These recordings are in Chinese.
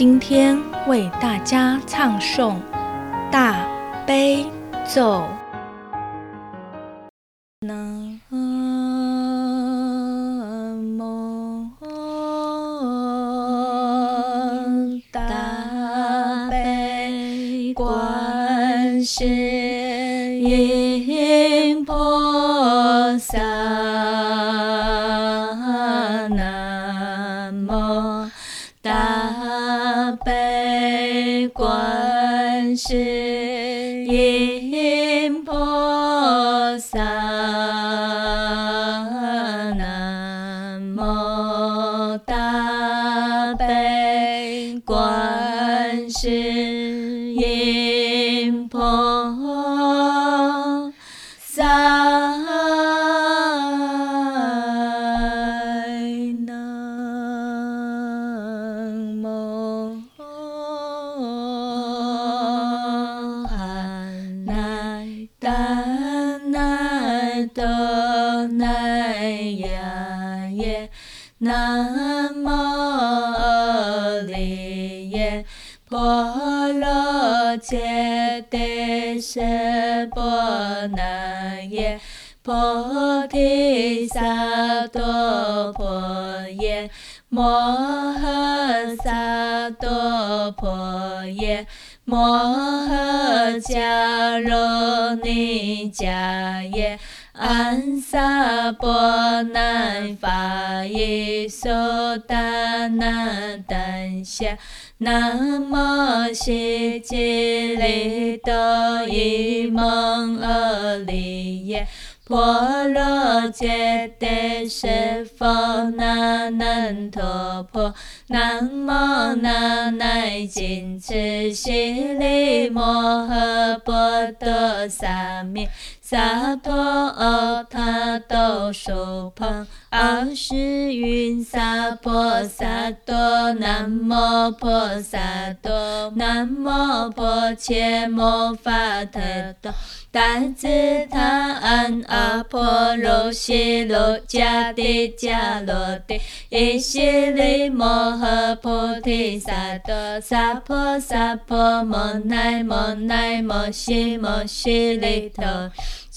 今天为大家唱诵大悲咒。南无大悲观世音菩萨。观摩诃萨埵婆耶摩诃迦罗尼迦耶。安萨波那法伊苏达那丹夏，南无悉吉利多伊蒙阿利耶，波罗揭谛奢佛那难陀婆，南无那乃金智悉利摩诃波多萨弥。萨婆诃他都苏婆阿世云萨婆萨多南无婆萨多南无婆伽摩法特多达智他安阿婆罗悉罗迦帝迦罗帝伊悉利摩诃菩提萨埵萨婆萨婆摩奈摩奈摩悉摩悉利陀。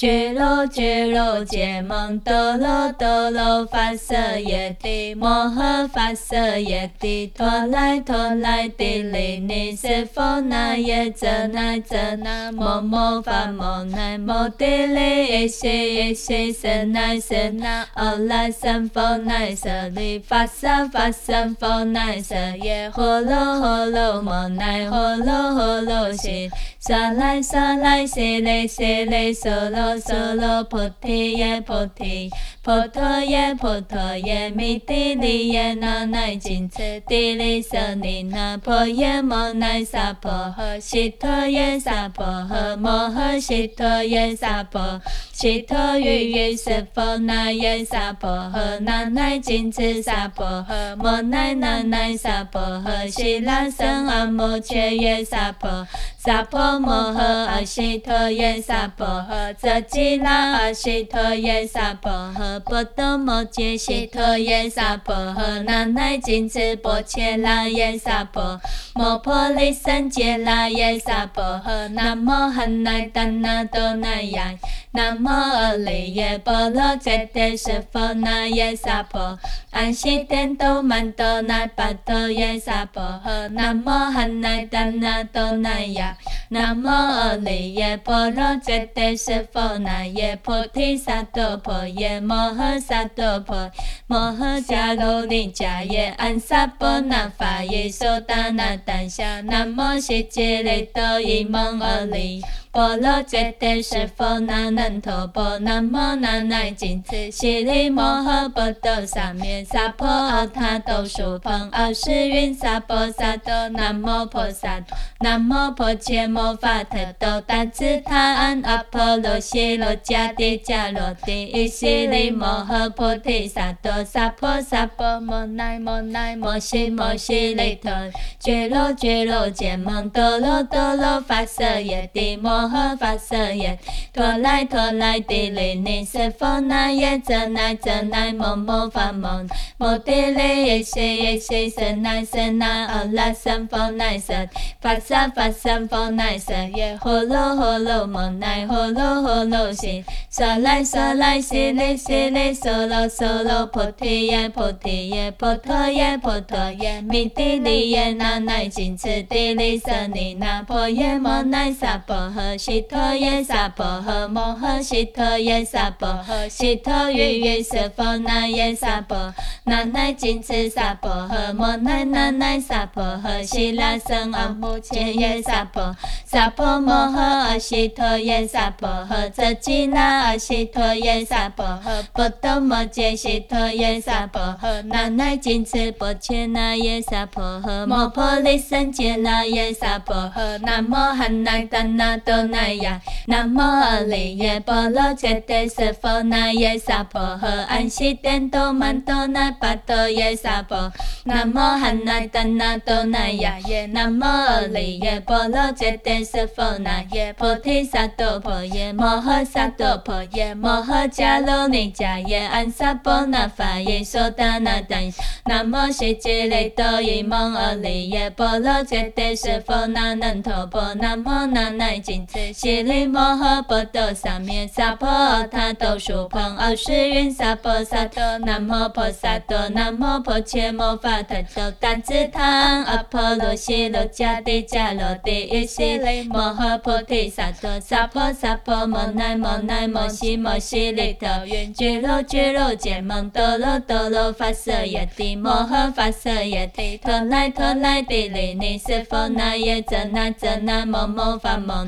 俱卢俱卢羯蒙多罗多罗发舍耶帝摩诃发舍耶帝陀罗陀罗帝利尼瑟佛那耶遮那遮那摩摩发摩那摩帝利耶瑟耶瑟舍那舍那阿拉僧佛那舍利发舍发舍佛那舍耶诃罗诃罗摩那诃罗诃罗悉沙来沙来悉雷悉雷娑罗。娑罗菩提耶菩提，婆陀耶婆陀耶，弥帝利耶那乃金次帝利舍利那婆耶摩那萨婆诃，悉陀耶萨婆诃，摩诃悉陀耶萨婆，悉陀喻喻色佛那耶萨婆诃，那乃金次萨婆诃，摩那那乃萨婆诃，悉那僧阿摩切耶萨婆，萨婆摩诃阿悉陀耶萨婆诃，则吉那阿悉陀耶萨婆诃。波多摩揭悉陀耶萨婆诃，那乃金智波切那耶萨婆，摩婆利僧伽那耶萨婆诃，南无汉那达那多那呀。南无阿利耶波罗揭谛室佛那耶萨婆，安悉殿都曼多那巴多耶萨婆诃，南无汉那达那多那呀，南无阿利耶波罗揭谛室佛那耶菩提萨埵婆耶摩诃萨埵婆，摩诃迦卢尼迦耶安萨婆那法耶娑达那达夏，南无悉吉利多伊蒙阿利。波罗揭谛是佛那难陀婆，南无那乃金持悉利摩诃波多萨弥萨婆诃他都树蓬阿世云萨婆萨多南无婆萨南无婆伽摩法特多达智他安阿婆罗悉罗迦帝迦罗帝伊悉利摩诃菩提萨埵萨婆萨婆摩奈摩奈摩悉摩悉利陀俱罗俱罗羯蒙多罗多罗发舍耶帝摩。摩诃发舍耶，陀罗陀罗帝利尼室佛那耶遮那遮那摩摩法摩，摩帝利耶悉耶悉舍那舍那阿拉僧佛那舍，发舍发僧佛那舍耶，呼噜呼噜摩那呼噜呼噜悉，娑来娑来悉利悉利娑罗娑罗菩提耶菩提耶婆陀耶婆陀耶，弥帝利耶那乃金持帝利舍尼那婆耶摩那萨婆诃。悉陀耶萨婆诃摩诃悉陀耶萨婆诃悉陀喻喻室佛那耶萨婆那乃金持萨婆诃摩那那乃萨婆诃悉那僧阿目犍耶萨婆萨婆摩诃阿悉陀耶萨婆诃遮吉那阿悉陀耶萨婆诃波多摩揭悉陀耶萨婆诃那乃金持波切那耶萨婆诃摩婆利僧揭那耶萨婆诃南无汉那达那多。那呀，南无阿利耶波罗揭谛室佛那耶萨婆诃，安悉殿都曼多那巴多耶萨婆，南无汉那达那多那呀耶，南无阿利耶波罗揭谛室佛那耶菩提萨埵婆耶摩诃萨埵婆耶摩诃迦卢尼迦耶安萨婆那法耶娑达那达，南无悉吉利多伊蒙阿利耶波罗揭谛室佛那难陀婆，南无那乃金。悉利摩诃波多萨弥萨婆诃他都树蓬阿世云萨婆萨多南无婆萨多南无婆伽摩法特多达智他阿婆罗悉罗迦帝迦罗帝伊悉利摩诃菩提萨埵萨婆萨婆摩奈摩奈摩悉摩悉利陀俱罗俱罗羯蒙多罗多罗发舍耶帝摩诃发舍耶帝陀罗陀罗帝利尼室佛那耶遮那遮那摩摩法摩。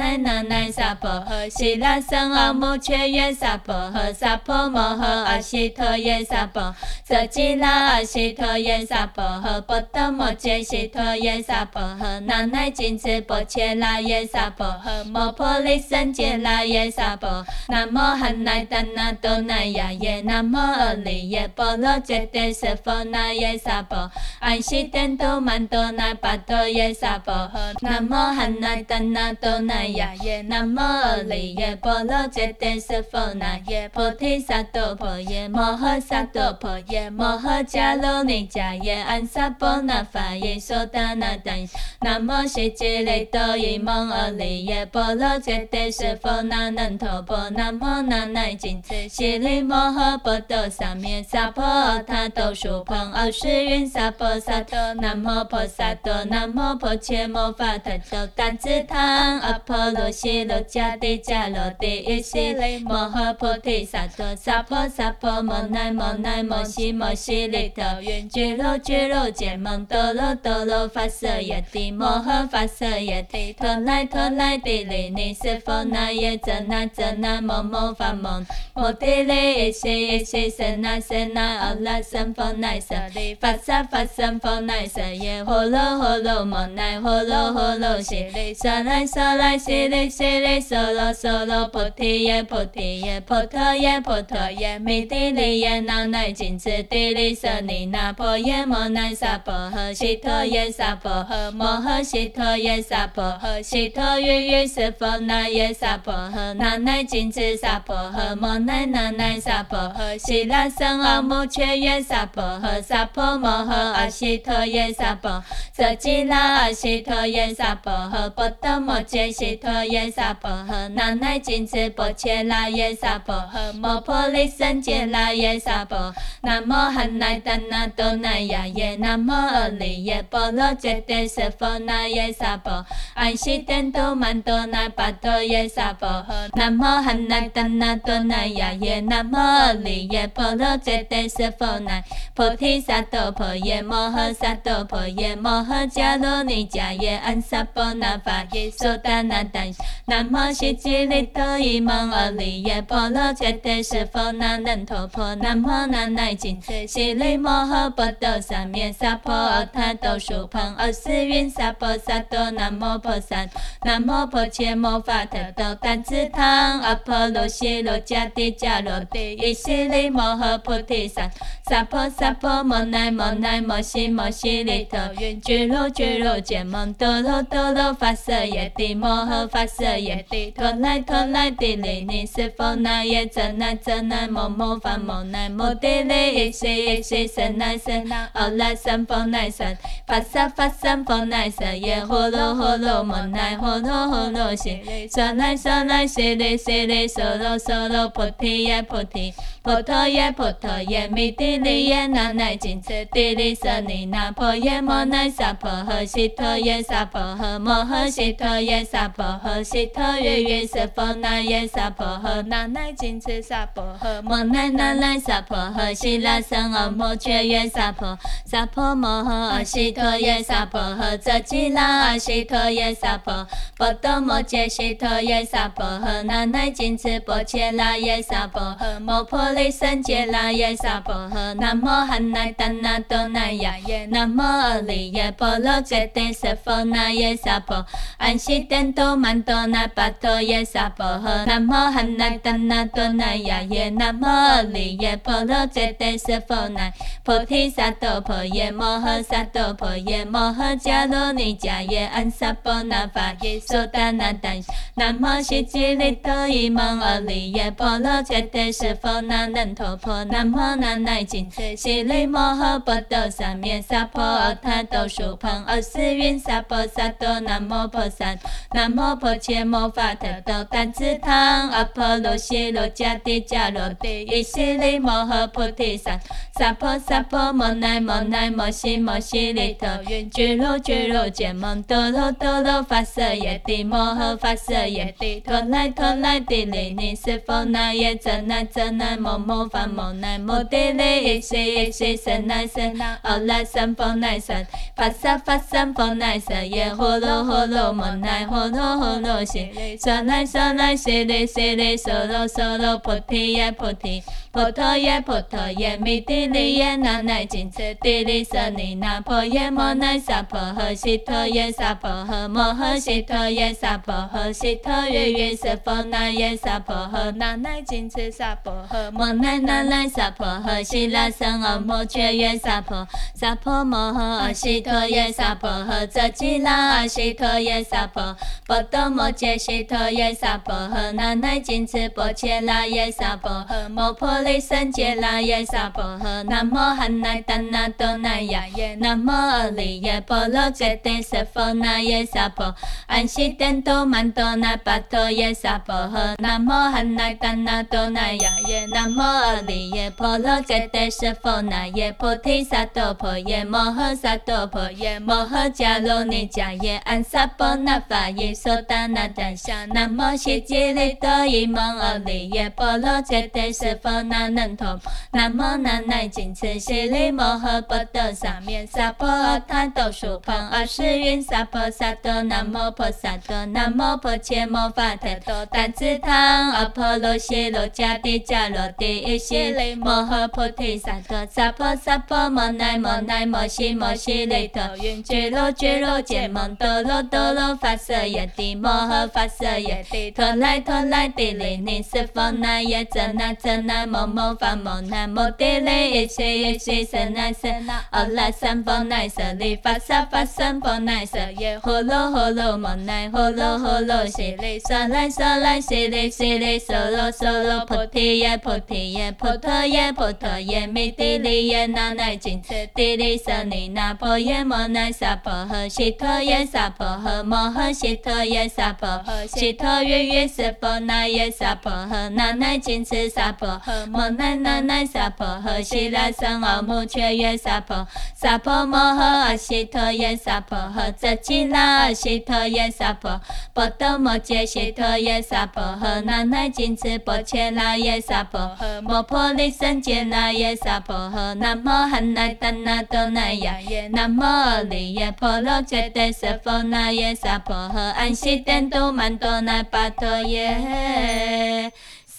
弥帝利耶那乃金持帝利舍尼那婆耶摩那萨婆诃悉陀耶萨婆诃摩诃悉陀耶萨婆诃悉陀喻喻室佛那耶萨婆诃那乃金持萨婆诃摩。那那那萨婆诃，悉那僧阿目犍耶萨婆诃，萨婆摩诃阿悉陀耶萨婆，遮吉那阿悉陀耶萨婆诃，波多摩揭悉陀耶萨婆诃，那乃金持波切那耶萨婆诃，摩婆利僧揭那耶萨婆，南无汉那达那多那呀耶，南无阿利耶波罗揭谛室佛那耶萨婆，安悉殿都曼多那巴多耶萨婆诃，南无汉那达那多那。呀耶，南无阿利耶波罗揭谛室佛那耶菩提萨埵婆耶摩诃萨埵婆耶摩诃迦卢尼迦耶安萨婆那法耶娑达那达，南无悉吉利多伊蒙阿利耶波罗揭谛室佛那难陀婆，南无那乃金持悉利摩诃波多萨弥萨婆诃他都树蓬阿世云萨婆萨多南无婆萨多南无婆伽摩法特多达智他阿婆。罗悉罗迦帝迦罗帝伊悉利摩诃菩提萨埵萨婆萨婆摩奈摩奈摩悉摩悉利陀俱罗俱罗羯蒙多罗多罗发舍耶帝摩诃发舍耶帝陀罗陀罗帝利尼室佛那耶遮那遮那摩摩法摩摩帝利一西一西僧那僧那阿拉僧佛那舍利发萨发僧佛那舍耶呼噜呼噜摩那呼噜呼噜悉利娑来娑来悉利悉利娑罗娑罗菩提耶菩提耶婆陀耶婆陀耶弥帝利耶那乃金次帝利舍利那婆耶摩那萨婆诃悉陀耶萨婆诃摩诃悉陀耶萨婆诃悉陀喻喻是佛那耶萨婆诃那乃金次萨婆诃摩那那乃萨婆诃悉那僧阿目绚耶萨婆诃萨婆摩诃阿悉陀耶萨婆遮吉那阿悉陀耶萨婆诃波多摩揭悉陀耶萨婆诃那乃金次波切那耶萨婆诃摩婆利僧揭那耶萨婆南无汉那达那多那呀耶南无阿利耶波罗揭谛瑟佛那耶萨婆安悉殿都曼多那巴多耶萨婆诃南无汉那达那多那呀耶南无阿利耶波罗揭谛瑟佛那菩提萨埵婆耶摩诃萨埵婆耶摩诃迦卢尼迦耶安萨婆那法耶娑达那达南无悉吉利多伊蒙阿利耶波罗揭谛瑟佛那难陀婆南无那乃金次悉利摩诃波多三藐三菩提多树旁阿斯云萨婆萨埵南无婆萨南无婆伽摩法特多怛侄他阿婆罗悉卢迦帝迦罗帝伊悉利摩诃菩提萨萨婆萨婆摩那摩那摩悉摩悉利陀云俱卢俱卢羯蒙多罗多罗发舍耶帝摩发舍耶陀罗陀罗帝利尼斯佛那耶遮那遮那摩摩发摩那摩帝利一西一西僧那僧那阿拉僧那僧发萨发僧那僧耶呼噜呼噜摩那呼噜呼噜悉利娑来娑来悉利悉利娑罗娑罗菩提耶菩提婆陀耶婆陀耶弥帝利耶那乃金次帝利舍利那婆耶摩那萨婆诃悉陀耶萨婆诃摩诃悉陀耶萨婆诃悉陀喻喻是佛那耶萨婆诃那乃金次萨婆诃摩那那乃萨婆诃悉那僧阿目绚耶萨婆萨婆摩诃阿悉陀耶萨婆诃遮吉那阿悉陀耶萨婆波多摩揭悉陀耶萨婆诃那乃金次波切那耶萨婆诃摩婆利僧揭那耶萨婆诃南无汉那达那多那呀耶南无阿利耶波罗揭谛瑟佛那耶萨婆安悉天都曼多那巴多耶萨婆诃南无汉那达那多那呀耶南无阿利耶波罗揭谛瑟佛那菩提萨埵婆耶摩诃萨埵婆耶摩诃迦卢尼迦耶安萨婆那法耶娑达那达南无悉吉利多伊蒙阿利耶波罗揭谛瑟佛那难陀婆南无那乃金次悉利摩诃波多三藐三菩提多树旁阿斯蕴萨婆萨埵南无婆萨南无婆伽摩法特多怛侄他阿婆卢悉卢迦帝迦罗帝伊悉利摩诃菩提萨萨婆萨婆摩那摩那摩悉摩悉利陀云俱卢俱卢羯蒙多罗多罗发舍耶帝摩诃发舍耶帝陀罗陀罗帝利尼斯佛那耶遮那遮那摩摩发摩那摩帝利一西一西僧那僧那阿拉三方奈三发萨发三方奈三耶呼噜呼噜么奈呼噜呼噜悉利娑来娑来悉利悉利娑罗娑罗菩提耶菩提婆陀耶婆陀耶弥帝利耶那乃金次帝利舍利那婆耶摩那萨婆诃悉陀耶萨婆诃摩诃悉陀耶萨婆诃悉陀喻喻是佛那耶萨婆诃那乃金次萨婆诃摩那那乃萨婆诃悉那僧阿目绚耶萨婆萨婆摩诃阿悉陀耶萨婆诃遮吉那阿悉陀耶萨婆波多摩揭悉陀耶萨婆诃那乃金次波切那耶萨婆诃摩婆利僧揭那耶萨婆诃南无汉那达那多那呀耶南无阿利耶波罗揭谛瑟佛那耶萨婆安悉天都曼多那巴多耶萨婆诃南无汉那达那多那呀耶南无阿利耶波罗揭谛瑟佛那耶菩提萨埵婆耶摩诃萨埵婆耶摩诃迦卢尼迦耶安萨婆那法耶娑达那达夏南无悉吉利多伊蒙阿利耶波罗揭谛瑟佛那能陀，南无那乃金持悉利摩诃波多沙面萨婆诃他斗树旁二十云萨婆萨多南无婆萨多南无婆伽摩法特多怛侄他阿婆罗揭罗迦帝迦罗帝伊悉利摩诃菩提萨埵萨婆萨婆摩乃摩乃摩悉摩悉利陀云觉罗觉罗羯蒙多罗多罗发色耶帝摩诃发色耶帝陀罗陀罗帝利尼斯佛那耶遮那遮那摩摩发摩那摩帝利耶悉耶悉舍那舍那阿拉三佛乃舍利发萨发三佛乃舍耶呼噜呼噜摩乃呼噜呼噜悉利娑来娑来悉利悉利娑罗娑罗菩提耶菩提耶婆陀耶婆陀耶弥帝利耶那乃金持帝利舍利那婆耶摩乃萨婆诃悉陀耶萨婆诃摩诃悉陀耶萨婆诃悉陀月月斯佛那耶萨婆诃那乃金持萨婆诃摩乃那乃萨婆诃悉拉僧奥母却耶萨婆萨婆摩诃阿悉陀耶萨婆诃遮吉那阿悉陀耶萨婆波多摩揭悉陀耶萨婆诃那乃金持波切那耶萨婆诃摩婆利胜揭那耶萨婆诃南无汉那达那多那耶南无阿利耶婆罗揭谛瑟佛那耶萨婆诃安悉殿都曼多那巴陀耶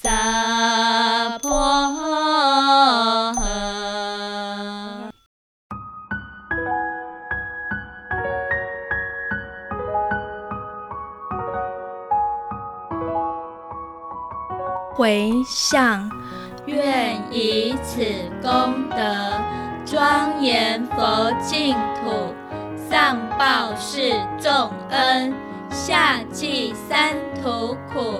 萨婆诃。回向，愿以此功德庄严佛净土，上报四重恩，下济三途苦。